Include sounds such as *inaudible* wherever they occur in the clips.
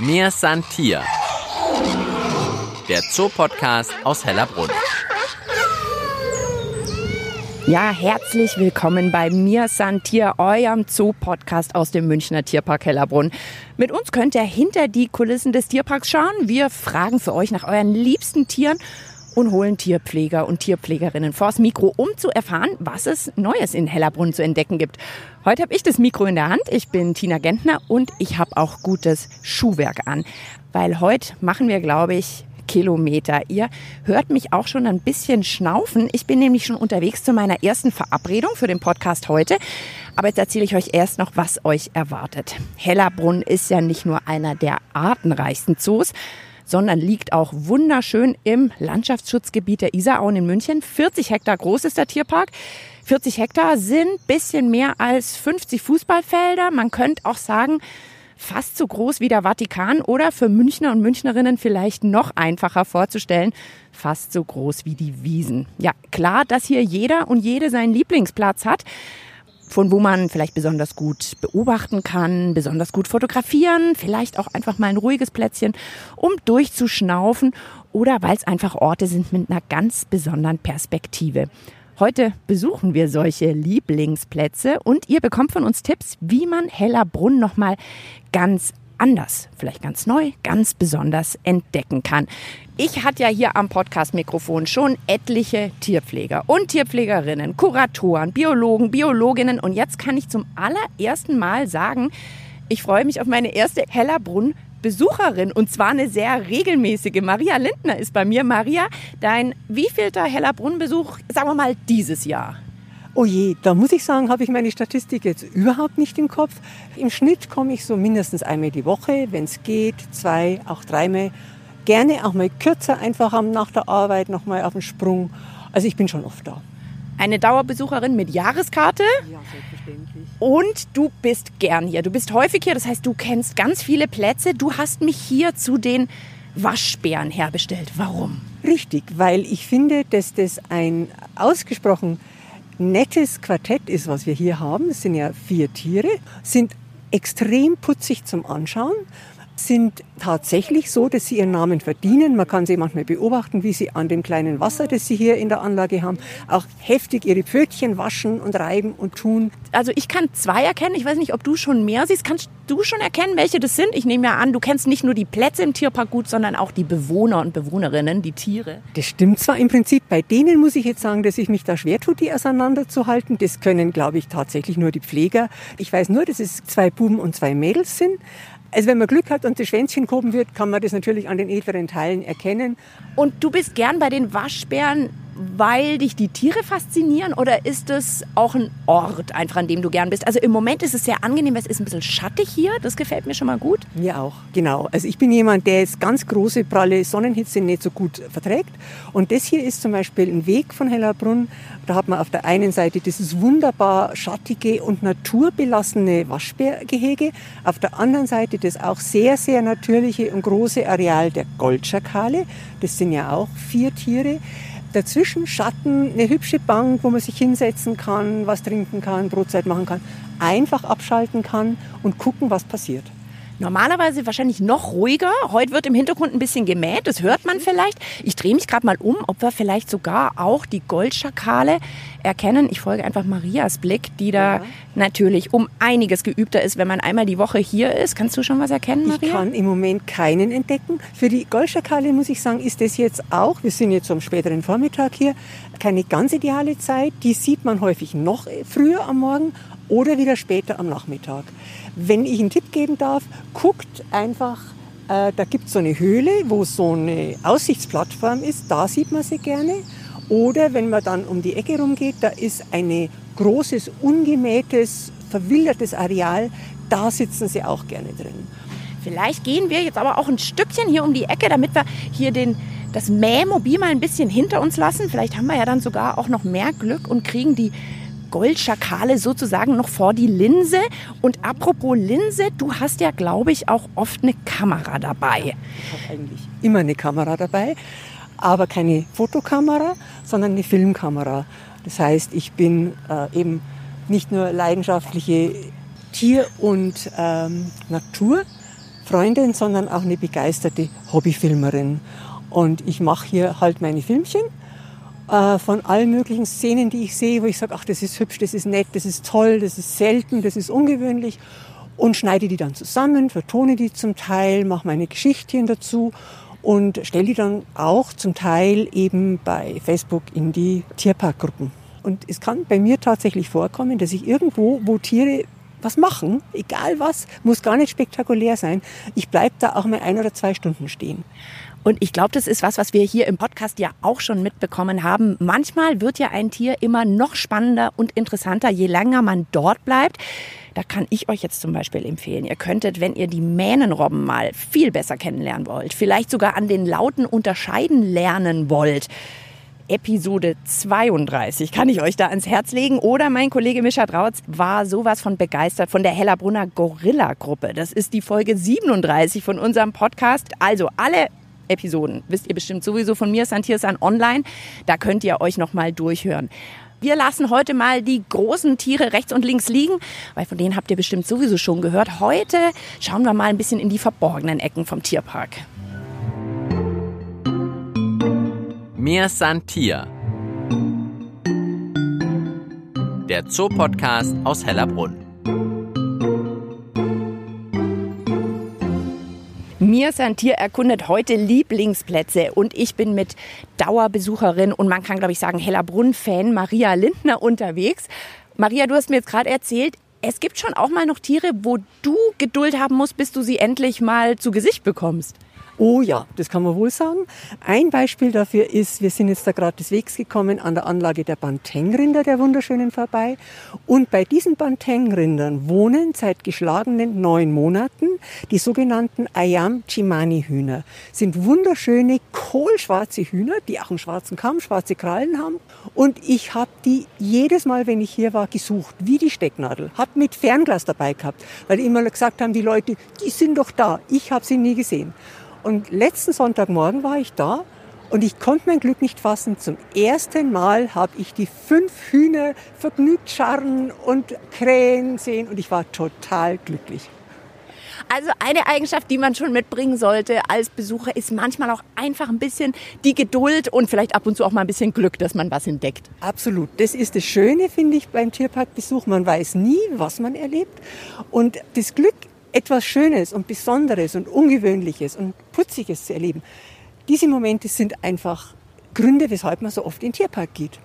Mir san Tier. Der Zoopodcast aus Hellerbrunn. Ja, herzlich willkommen bei Mir san Tier, eurem Zoo-Podcast aus dem Münchner Tierpark Hellerbrunn. Mit uns könnt ihr hinter die Kulissen des Tierparks schauen. Wir fragen für euch nach euren liebsten Tieren und holen Tierpfleger und Tierpflegerinnen vors Mikro, um zu erfahren, was es Neues in Hellerbrunn zu entdecken gibt. Heute habe ich das Mikro in der Hand. Ich bin Tina Gentner und ich habe auch gutes Schuhwerk an, weil heute machen wir, glaube ich, Kilometer. Ihr hört mich auch schon ein bisschen schnaufen. Ich bin nämlich schon unterwegs zu meiner ersten Verabredung für den Podcast heute. Aber jetzt erzähle ich euch erst noch, was euch erwartet. Hellerbrunn ist ja nicht nur einer der artenreichsten Zoos, sondern liegt auch wunderschön im Landschaftsschutzgebiet der Isarauen in München. 40 Hektar groß ist der Tierpark. 40 Hektar sind bisschen mehr als 50 Fußballfelder. Man könnte auch sagen, fast so groß wie der Vatikan oder für Münchner und Münchnerinnen vielleicht noch einfacher vorzustellen, fast so groß wie die Wiesen. Ja, klar, dass hier jeder und jede seinen Lieblingsplatz hat von wo man vielleicht besonders gut beobachten kann, besonders gut fotografieren, vielleicht auch einfach mal ein ruhiges Plätzchen, um durchzuschnaufen oder weil es einfach Orte sind mit einer ganz besonderen Perspektive. Heute besuchen wir solche Lieblingsplätze und ihr bekommt von uns Tipps, wie man Hellerbrunn nochmal ganz anders, vielleicht ganz neu, ganz besonders entdecken kann. Ich hatte ja hier am Podcast-Mikrofon schon etliche Tierpfleger und Tierpflegerinnen, Kuratoren, Biologen, Biologinnen und jetzt kann ich zum allerersten Mal sagen, ich freue mich auf meine erste Hellerbrunn Besucherin und zwar eine sehr regelmäßige. Maria Lindner ist bei mir. Maria, dein wievielter Hellerbrunn-Besuch, sagen wir mal, dieses Jahr? Oh je, da muss ich sagen, habe ich meine Statistik jetzt überhaupt nicht im Kopf. Im Schnitt komme ich so mindestens einmal die Woche, wenn es geht, zwei, auch dreimal. Gerne auch mal kürzer, einfach nach der Arbeit nochmal auf den Sprung. Also ich bin schon oft da. Eine Dauerbesucherin mit Jahreskarte? Ja, selbstverständlich. Und du bist gern hier. Du bist häufig hier, das heißt, du kennst ganz viele Plätze. Du hast mich hier zu den Waschbären herbestellt. Warum? Richtig, weil ich finde, dass das ein ausgesprochen nettes Quartett ist, was wir hier haben. Es sind ja vier Tiere, sind extrem putzig zum Anschauen, sind tatsächlich so, dass sie ihren Namen verdienen. Man kann sie manchmal beobachten, wie sie an dem kleinen Wasser, das sie hier in der Anlage haben, auch heftig ihre Pfötchen waschen und reiben und tun. Also ich kann zwei erkennen. Ich weiß nicht, ob du schon mehr siehst. Kannst du schon erkennen, welche das sind? Ich nehme ja an, du kennst nicht nur die Plätze im Tierpark gut, sondern auch die Bewohner und Bewohnerinnen, die Tiere. Das stimmt zwar im Prinzip. Bei denen muss ich jetzt sagen, dass ich mich da schwer tue, die auseinanderzuhalten. Das können, glaube ich, tatsächlich nur die Pfleger. Ich weiß nur, dass es zwei Buben und zwei Mädels sind. Also wenn man Glück hat und das Schwänzchen gehoben wird, kann man das natürlich an den edleren Teilen erkennen. Und du bist gern bei den Waschbären weil dich die Tiere faszinieren oder ist es auch ein Ort einfach, an dem du gern bist? Also im Moment ist es sehr angenehm, weil es ist ein bisschen schattig hier. Das gefällt mir schon mal gut. Mir auch, genau. Also ich bin jemand, der jetzt ganz große, pralle Sonnenhitze nicht so gut verträgt. Und das hier ist zum Beispiel ein Weg von Hellerbrunn. Da hat man auf der einen Seite dieses wunderbar schattige und naturbelassene Waschbärgehege. Auf der anderen Seite das auch sehr, sehr natürliche und große Areal der Goldschakale. Das sind ja auch vier Tiere. Dazwischen Schatten, eine hübsche Bank, wo man sich hinsetzen kann, was trinken kann, Brotzeit machen kann, einfach abschalten kann und gucken, was passiert. Normalerweise wahrscheinlich noch ruhiger. Heute wird im Hintergrund ein bisschen gemäht, das hört man vielleicht. Ich drehe mich gerade mal um, ob wir vielleicht sogar auch die Goldschakale erkennen. Ich folge einfach Marias Blick, die da ja. natürlich um einiges geübter ist, wenn man einmal die Woche hier ist. Kannst du schon was erkennen, Maria? Ich kann im Moment keinen entdecken. Für die Goldschakale muss ich sagen, ist das jetzt auch, wir sind jetzt am späteren Vormittag hier, keine ganz ideale Zeit. Die sieht man häufig noch früher am Morgen oder wieder später am Nachmittag. Wenn ich einen Tipp geben darf, guckt einfach, äh, da gibt es so eine Höhle, wo so eine Aussichtsplattform ist, da sieht man sie gerne. Oder wenn man dann um die Ecke rumgeht, da ist ein großes, ungemähtes, verwildertes Areal, da sitzen sie auch gerne drin. Vielleicht gehen wir jetzt aber auch ein Stückchen hier um die Ecke, damit wir hier den, das Mähmobil mal ein bisschen hinter uns lassen. Vielleicht haben wir ja dann sogar auch noch mehr Glück und kriegen die Goldschakale sozusagen noch vor die Linse. Und apropos Linse, du hast ja, glaube ich, auch oft eine Kamera dabei. Ich habe eigentlich immer eine Kamera dabei, aber keine Fotokamera, sondern eine Filmkamera. Das heißt, ich bin äh, eben nicht nur leidenschaftliche Tier- und ähm, Natur- Freundin, sondern auch eine begeisterte Hobbyfilmerin. Und ich mache hier halt meine Filmchen äh, von allen möglichen Szenen, die ich sehe, wo ich sage, ach, das ist hübsch, das ist nett, das ist toll, das ist selten, das ist ungewöhnlich und schneide die dann zusammen, vertone die zum Teil, mache meine Geschichtchen dazu und stelle die dann auch zum Teil eben bei Facebook in die Tierparkgruppen. Und es kann bei mir tatsächlich vorkommen, dass ich irgendwo, wo Tiere was machen, egal was, muss gar nicht spektakulär sein, ich bleibe da auch mal ein oder zwei Stunden stehen. Und ich glaube, das ist was, was wir hier im Podcast ja auch schon mitbekommen haben. Manchmal wird ja ein Tier immer noch spannender und interessanter, je länger man dort bleibt. Da kann ich euch jetzt zum Beispiel empfehlen, ihr könntet, wenn ihr die Mähnenrobben mal viel besser kennenlernen wollt, vielleicht sogar an den Lauten unterscheiden lernen wollt, Episode 32 kann ich euch da ans Herz legen. Oder mein Kollege Mischa Drautz war sowas von begeistert von der Hellerbrunner Gorilla-Gruppe. Das ist die Folge 37 von unserem Podcast. Also alle Episoden wisst ihr bestimmt sowieso von mir, Santirsan Online. Da könnt ihr euch noch mal durchhören. Wir lassen heute mal die großen Tiere rechts und links liegen, weil von denen habt ihr bestimmt sowieso schon gehört. Heute schauen wir mal ein bisschen in die verborgenen Ecken vom Tierpark. Mir san Tier. Der Zoopodcast aus Hellerbrunn. Mir Santier erkundet heute Lieblingsplätze und ich bin mit Dauerbesucherin und man kann, glaube ich, sagen, Hellerbrunn-Fan Maria Lindner unterwegs. Maria, du hast mir jetzt gerade erzählt, es gibt schon auch mal noch Tiere, wo du Geduld haben musst, bis du sie endlich mal zu Gesicht bekommst. Oh ja, das kann man wohl sagen. Ein Beispiel dafür ist, wir sind jetzt da gerade des Wegs gekommen an der Anlage der Banteng-Rinder, der wunderschönen vorbei. Und bei diesen Banteng-Rindern wohnen seit geschlagenen neun Monaten die sogenannten Ayam Chimani Hühner. Sind wunderschöne kohlschwarze Hühner, die auch einen schwarzen Kamm, schwarze Krallen haben. Und ich habe die jedes Mal, wenn ich hier war, gesucht, wie die Stecknadel. Hab mit Fernglas dabei gehabt, weil immer gesagt haben, die Leute, die sind doch da. Ich habe sie nie gesehen. Und letzten Sonntagmorgen war ich da und ich konnte mein Glück nicht fassen. Zum ersten Mal habe ich die fünf Hühner vergnügt scharren und krähen sehen und ich war total glücklich. Also eine Eigenschaft, die man schon mitbringen sollte als Besucher, ist manchmal auch einfach ein bisschen die Geduld und vielleicht ab und zu auch mal ein bisschen Glück, dass man was entdeckt. Absolut. Das ist das Schöne, finde ich, beim Tierparkbesuch. Man weiß nie, was man erlebt. Und das Glück etwas Schönes und Besonderes und Ungewöhnliches und Putziges zu erleben. Diese Momente sind einfach Gründe, weshalb man so oft in den Tierpark geht.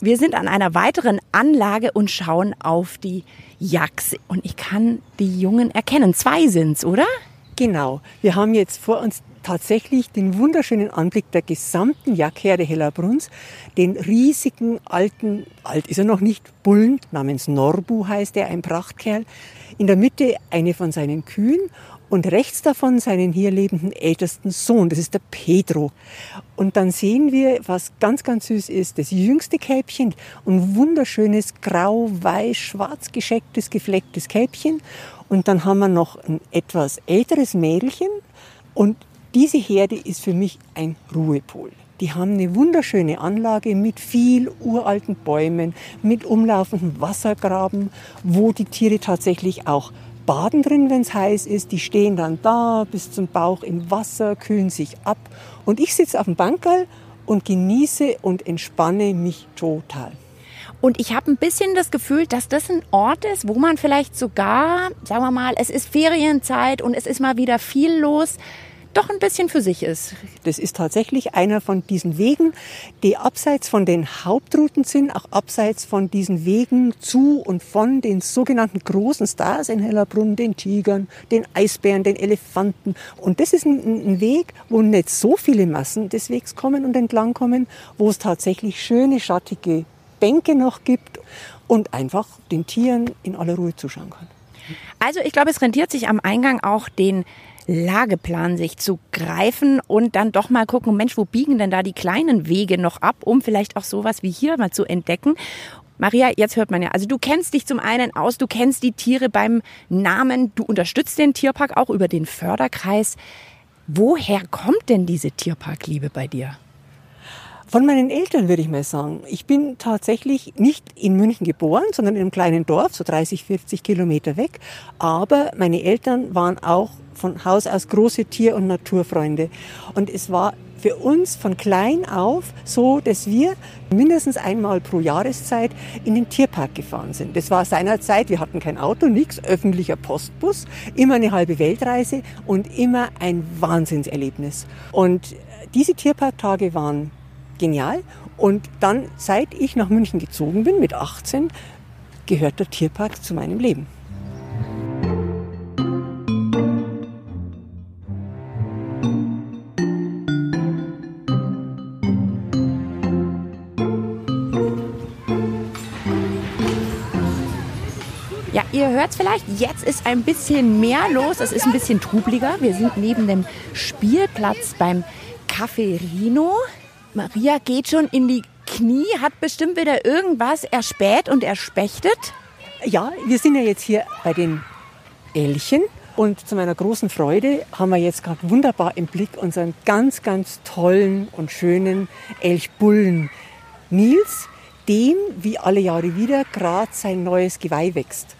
Wir sind an einer weiteren Anlage und schauen auf die Yaks. Und ich kann die Jungen erkennen. Zwei sind's, oder? Genau. Wir haben jetzt vor uns tatsächlich den wunderschönen Anblick der gesamten Jackherde Hellerbrunns, den riesigen alten, alt ist er noch nicht, Bullen namens Norbu heißt er, ein Prachtkerl, in der Mitte eine von seinen Kühen und rechts davon seinen hier lebenden ältesten Sohn, das ist der Pedro. Und dann sehen wir, was ganz, ganz süß ist, das jüngste Kälbchen, ein wunderschönes grau, weiß, schwarz geschecktes, geflecktes Kälbchen. Und dann haben wir noch ein etwas älteres Mädchen. Und diese Herde ist für mich ein Ruhepol. Die haben eine wunderschöne Anlage mit viel uralten Bäumen, mit umlaufenden Wassergraben, wo die Tiere tatsächlich auch baden drin, wenn es heiß ist. Die stehen dann da bis zum Bauch im Wasser, kühlen sich ab. Und ich sitze auf dem Bankerl und genieße und entspanne mich total. Und ich habe ein bisschen das Gefühl, dass das ein Ort ist, wo man vielleicht sogar, sagen wir mal, es ist Ferienzeit und es ist mal wieder viel los, doch ein bisschen für sich ist. Das ist tatsächlich einer von diesen Wegen, die abseits von den Hauptrouten sind, auch abseits von diesen Wegen zu und von den sogenannten großen Stars in Hellerbrunn, den Tigern, den Eisbären, den Elefanten. Und das ist ein, ein Weg, wo nicht so viele Massen des Wegs kommen und entlang kommen, wo es tatsächlich schöne, schattige Bänke noch gibt und einfach den Tieren in aller Ruhe zuschauen kann. Also ich glaube, es rentiert sich am Eingang auch den Lageplan sich zu greifen und dann doch mal gucken, Mensch, wo biegen denn da die kleinen Wege noch ab, um vielleicht auch sowas wie hier mal zu entdecken. Maria, jetzt hört man ja, also du kennst dich zum einen aus, du kennst die Tiere beim Namen, du unterstützt den Tierpark auch über den Förderkreis. Woher kommt denn diese Tierparkliebe bei dir? Von meinen Eltern würde ich mal sagen. Ich bin tatsächlich nicht in München geboren, sondern in einem kleinen Dorf, so 30, 40 Kilometer weg. Aber meine Eltern waren auch von Haus aus große Tier- und Naturfreunde. Und es war für uns von klein auf so, dass wir mindestens einmal pro Jahreszeit in den Tierpark gefahren sind. Das war seinerzeit, wir hatten kein Auto, nichts, öffentlicher Postbus, immer eine halbe Weltreise und immer ein Wahnsinnserlebnis. Und diese Tierparktage waren genial. Und dann, seit ich nach München gezogen bin, mit 18, gehört der Tierpark zu meinem Leben. Ja, ihr hört es vielleicht, jetzt ist ein bisschen mehr los, es ist ein bisschen trubeliger. Wir sind neben dem Spielplatz beim Café Rino. Maria geht schon in die Knie, hat bestimmt wieder irgendwas erspäht und erspechtet. Ja, wir sind ja jetzt hier bei den Elchen. Und zu meiner großen Freude haben wir jetzt gerade wunderbar im Blick unseren ganz, ganz tollen und schönen Elchbullen Nils, dem wie alle Jahre wieder gerade sein neues Geweih wächst.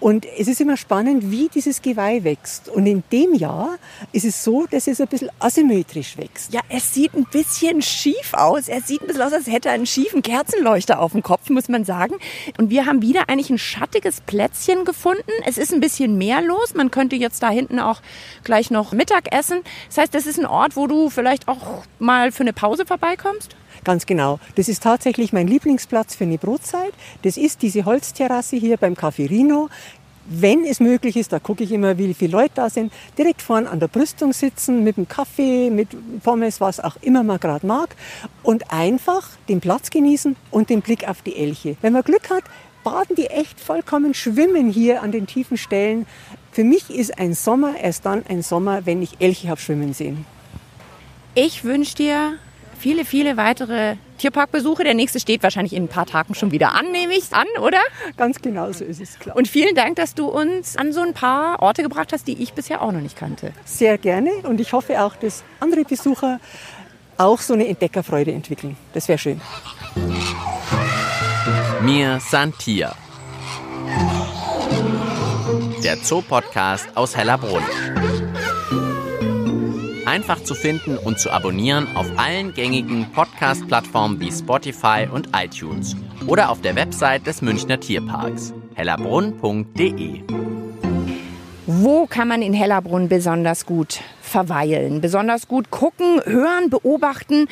Und es ist immer spannend, wie dieses Geweih wächst. Und in dem Jahr ist es so, dass es ein bisschen asymmetrisch wächst. Ja, es sieht ein bisschen schief aus. Er sieht ein bisschen aus, als hätte er einen schiefen Kerzenleuchter auf dem Kopf, muss man sagen. Und wir haben wieder eigentlich ein schattiges Plätzchen gefunden. Es ist ein bisschen mehr los. Man könnte jetzt da hinten auch gleich noch Mittag essen. Das heißt, das ist ein Ort, wo du vielleicht auch mal für eine Pause vorbeikommst? Ganz genau. Das ist tatsächlich mein Lieblingsplatz für eine Brotzeit. Das ist diese Holzterrasse hier beim Café Rino. Wenn es möglich ist, da gucke ich immer, wie viele Leute da sind, direkt vorne an der Brüstung sitzen, mit einem Kaffee, mit Pommes, was auch immer man gerade mag und einfach den Platz genießen und den Blick auf die Elche. Wenn man Glück hat, baden die echt vollkommen schwimmen hier an den tiefen Stellen. Für mich ist ein Sommer erst dann ein Sommer, wenn ich Elche habe schwimmen sehen. Ich wünsche dir viele, viele weitere Tierparkbesuche. Der nächste steht wahrscheinlich in ein paar Tagen schon wieder an, nehme ich an, oder? Ganz genau so ist es, klar. Und vielen Dank, dass du uns an so ein paar Orte gebracht hast, die ich bisher auch noch nicht kannte. Sehr gerne und ich hoffe auch, dass andere Besucher auch so eine Entdeckerfreude entwickeln. Das wäre schön. Mir Santia. Der Zoopodcast aus Hellerbrunn. Einfach zu finden und zu abonnieren auf allen gängigen Podcast-Plattformen wie Spotify und iTunes oder auf der Website des Münchner Tierparks hellerbrunn.de. Wo kann man in Hellerbrunn besonders gut verweilen, besonders gut gucken, hören, beobachten?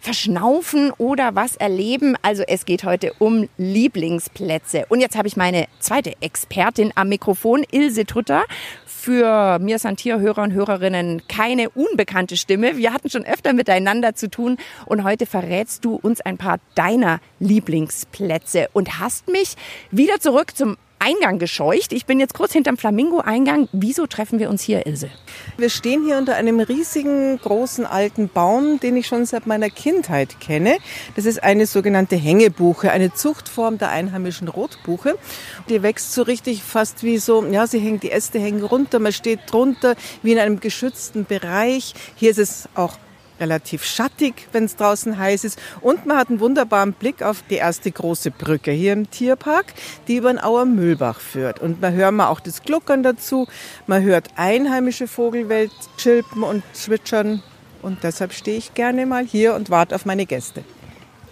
Verschnaufen oder was erleben. Also es geht heute um Lieblingsplätze. Und jetzt habe ich meine zweite Expertin am Mikrofon, Ilse Tutter. Für mir Santier-Hörer und Hörerinnen keine unbekannte Stimme. Wir hatten schon öfter miteinander zu tun und heute verrätst du uns ein paar deiner Lieblingsplätze und hast mich wieder zurück zum Eingang gescheucht. Ich bin jetzt kurz hinterm Flamingo-Eingang. Wieso treffen wir uns hier, Ilse? Wir stehen hier unter einem riesigen, großen alten Baum, den ich schon seit meiner Kindheit kenne. Das ist eine sogenannte Hängebuche, eine Zuchtform der einheimischen Rotbuche. Die wächst so richtig fast wie so, ja, sie hängt, die Äste hängen runter, man steht drunter, wie in einem geschützten Bereich. Hier ist es auch relativ schattig, wenn es draußen heiß ist. Und man hat einen wunderbaren Blick auf die erste große Brücke hier im Tierpark, die über den Auer Mühlbach führt. Und man hört mal auch das Gluckern dazu. Man hört einheimische Vogelwelt chilpen und zwitschern. Und deshalb stehe ich gerne mal hier und warte auf meine Gäste.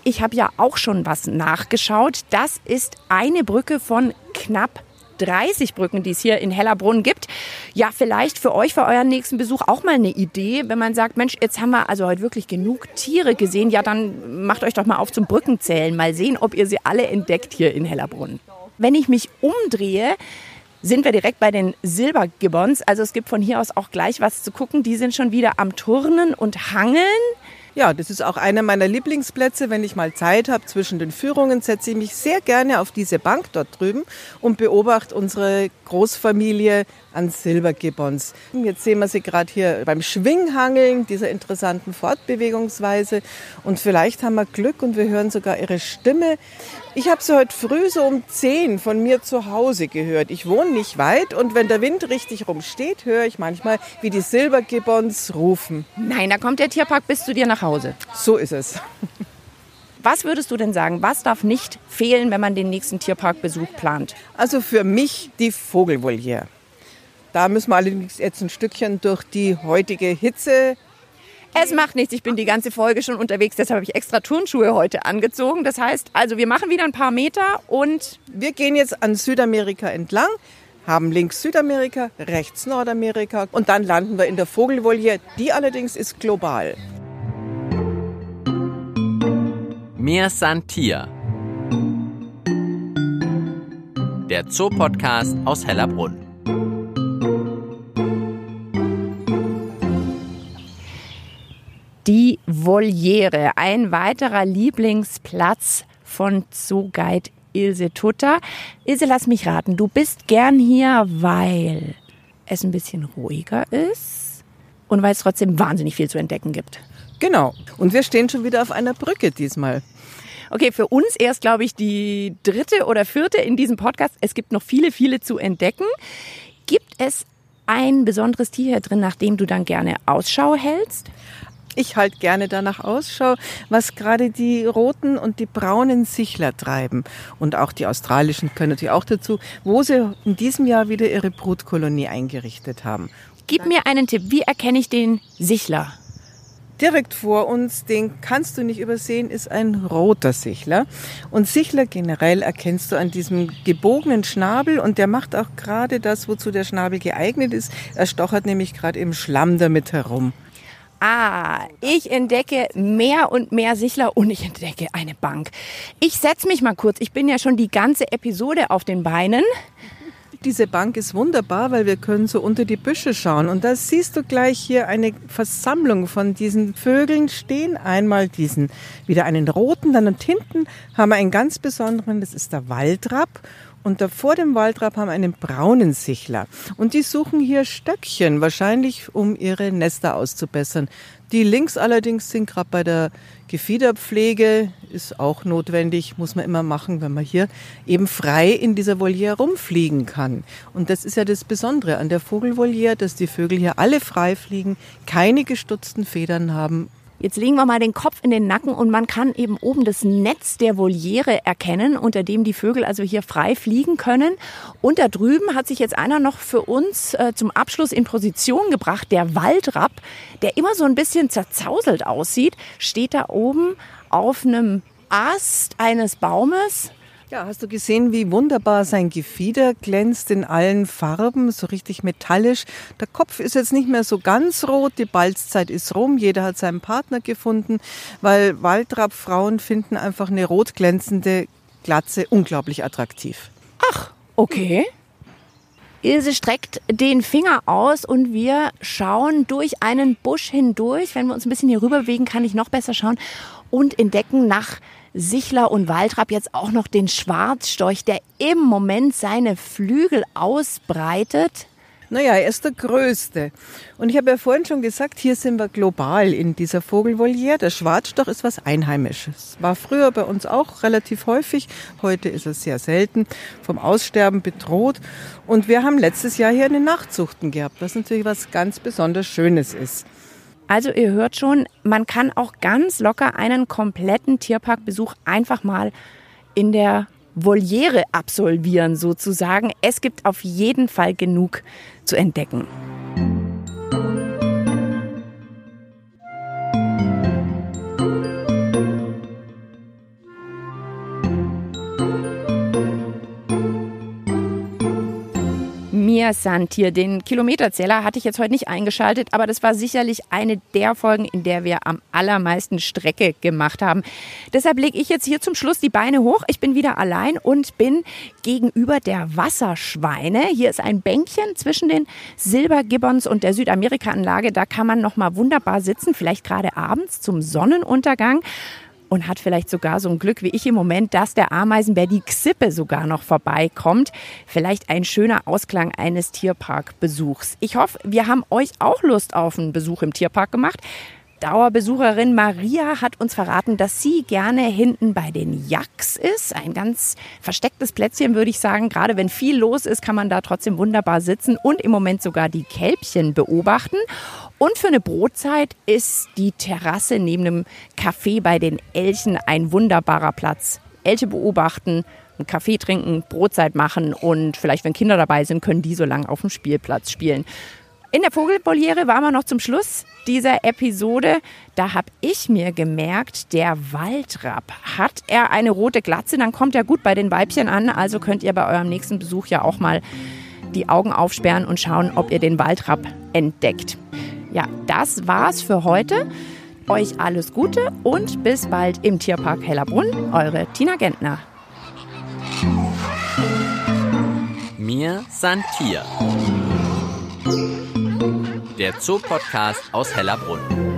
Ich habe ja auch schon was nachgeschaut. Das ist eine Brücke von knapp 30 Brücken, die es hier in Hellerbrunn gibt. Ja, vielleicht für euch, für euren nächsten Besuch auch mal eine Idee, wenn man sagt, Mensch, jetzt haben wir also heute wirklich genug Tiere gesehen, ja, dann macht euch doch mal auf zum Brückenzählen, mal sehen, ob ihr sie alle entdeckt hier in Hellerbrunn. Wenn ich mich umdrehe, sind wir direkt bei den Silbergibbons. Also es gibt von hier aus auch gleich was zu gucken. Die sind schon wieder am Turnen und Hangeln. Ja, das ist auch einer meiner Lieblingsplätze. Wenn ich mal Zeit habe zwischen den Führungen, setze ich mich sehr gerne auf diese Bank dort drüben und beobachte unsere Großfamilie an Silbergibbons. Jetzt sehen wir sie gerade hier beim Schwinghangeln, dieser interessanten Fortbewegungsweise. Und vielleicht haben wir Glück und wir hören sogar ihre Stimme. Ich habe sie heute früh so um 10 von mir zu Hause gehört. Ich wohne nicht weit und wenn der Wind richtig rumsteht, höre ich manchmal, wie die Silbergibbons rufen. Nein, da kommt der Tierpark bis zu dir nach Hause. So ist es. Was würdest du denn sagen? Was darf nicht fehlen, wenn man den nächsten Tierparkbesuch plant? Also für mich die Vogelvoliere. Da müssen wir allerdings jetzt ein Stückchen durch die heutige Hitze es macht nichts, ich bin die ganze Folge schon unterwegs, deshalb habe ich extra Turnschuhe heute angezogen. Das heißt, also wir machen wieder ein paar Meter und wir gehen jetzt an Südamerika entlang, haben links Südamerika, rechts Nordamerika und dann landen wir in der Vogelvoliere. Die allerdings ist global. Mir Santier. Der Zoopodcast aus Hellerbrunn. Voliere, ein weiterer Lieblingsplatz von Zooguide Ilse Tutter. Ilse, lass mich raten, du bist gern hier, weil es ein bisschen ruhiger ist und weil es trotzdem wahnsinnig viel zu entdecken gibt. Genau. Und wir stehen schon wieder auf einer Brücke diesmal. Okay, für uns erst, glaube ich, die dritte oder vierte in diesem Podcast. Es gibt noch viele, viele zu entdecken. Gibt es ein besonderes Tier hier drin, nach dem du dann gerne Ausschau hältst? Ich halte gerne danach Ausschau, was gerade die roten und die braunen Sichler treiben. Und auch die australischen können natürlich auch dazu, wo sie in diesem Jahr wieder ihre Brutkolonie eingerichtet haben. Gib mir einen Tipp, wie erkenne ich den Sichler? Direkt vor uns, den kannst du nicht übersehen, ist ein roter Sichler. Und Sichler generell erkennst du an diesem gebogenen Schnabel und der macht auch gerade das, wozu der Schnabel geeignet ist. Er stochert nämlich gerade im Schlamm damit herum. Ah, ich entdecke mehr und mehr Sichler und ich entdecke eine Bank. Ich setze mich mal kurz. Ich bin ja schon die ganze Episode auf den Beinen. *laughs* Diese Bank ist wunderbar, weil wir können so unter die Büsche schauen. Und da siehst du gleich hier eine Versammlung von diesen Vögeln stehen. Einmal diesen, wieder einen roten, dann und hinten haben wir einen ganz besonderen, das ist der Waldrapp. Und da vor dem Waldrapp haben einen braunen Sichler. Und die suchen hier Stöckchen, wahrscheinlich um ihre Nester auszubessern. Die links allerdings sind gerade bei der Gefiederpflege, ist auch notwendig, muss man immer machen, wenn man hier eben frei in dieser Voliere rumfliegen kann. Und das ist ja das Besondere an der Vogelvoliere, dass die Vögel hier alle frei fliegen, keine gestutzten Federn haben Jetzt legen wir mal den Kopf in den Nacken und man kann eben oben das Netz der Voliere erkennen, unter dem die Vögel also hier frei fliegen können. Und da drüben hat sich jetzt einer noch für uns äh, zum Abschluss in Position gebracht. Der Waldrapp, der immer so ein bisschen zerzauselt aussieht, steht da oben auf einem Ast eines Baumes ja, hast du gesehen, wie wunderbar sein Gefieder glänzt in allen Farben, so richtig metallisch. Der Kopf ist jetzt nicht mehr so ganz rot, die Balzzeit ist rum, jeder hat seinen Partner gefunden, weil Waldrapp-Frauen finden einfach eine rot glänzende Glatze unglaublich attraktiv. Ach, okay. Ilse streckt den Finger aus und wir schauen durch einen Busch hindurch. Wenn wir uns ein bisschen hier rüber bewegen, kann ich noch besser schauen und entdecken nach Sichler und Waldrapp jetzt auch noch den Schwarzstorch, der im Moment seine Flügel ausbreitet. Naja, er ist der Größte. Und ich habe ja vorhin schon gesagt, hier sind wir global in dieser Vogelvoliere. Der Schwarzstorch ist was Einheimisches. War früher bei uns auch relativ häufig. Heute ist es sehr selten, vom Aussterben bedroht. Und wir haben letztes Jahr hier eine Nachtzuchten gehabt, was natürlich was ganz besonders Schönes ist. Also ihr hört schon, man kann auch ganz locker einen kompletten Tierparkbesuch einfach mal in der Voliere absolvieren sozusagen. Es gibt auf jeden Fall genug zu entdecken. Mir Santier. Den Kilometerzähler hatte ich jetzt heute nicht eingeschaltet, aber das war sicherlich eine der Folgen, in der wir am allermeisten Strecke gemacht haben. Deshalb lege ich jetzt hier zum Schluss die Beine hoch. Ich bin wieder allein und bin gegenüber der Wasserschweine. Hier ist ein Bänkchen zwischen den Silbergibbons und der Südamerika-Anlage. Da kann man noch mal wunderbar sitzen, vielleicht gerade abends zum Sonnenuntergang und hat vielleicht sogar so ein Glück wie ich im Moment, dass der Ameisenbär die Xippe sogar noch vorbeikommt. Vielleicht ein schöner Ausklang eines Tierparkbesuchs. Ich hoffe, wir haben euch auch Lust auf einen Besuch im Tierpark gemacht. Dauerbesucherin Maria hat uns verraten, dass sie gerne hinten bei den Jacks ist. Ein ganz verstecktes Plätzchen, würde ich sagen. Gerade wenn viel los ist, kann man da trotzdem wunderbar sitzen und im Moment sogar die Kälbchen beobachten. Und für eine Brotzeit ist die Terrasse neben dem Café bei den Elchen ein wunderbarer Platz. Elche beobachten, einen Kaffee trinken, Brotzeit machen und vielleicht, wenn Kinder dabei sind, können die so lange auf dem Spielplatz spielen. In der Vogelvoliere waren wir noch zum Schluss dieser Episode. Da habe ich mir gemerkt, der Waldrapp, hat er eine rote Glatze, dann kommt er gut bei den Weibchen an. Also könnt ihr bei eurem nächsten Besuch ja auch mal die Augen aufsperren und schauen, ob ihr den Waldrapp entdeckt. Ja, das war's für heute. Euch alles Gute und bis bald im Tierpark Hellerbrunn. Eure Tina Gentner. Mir Santier. Der Zoopodcast aus Hellerbrunn.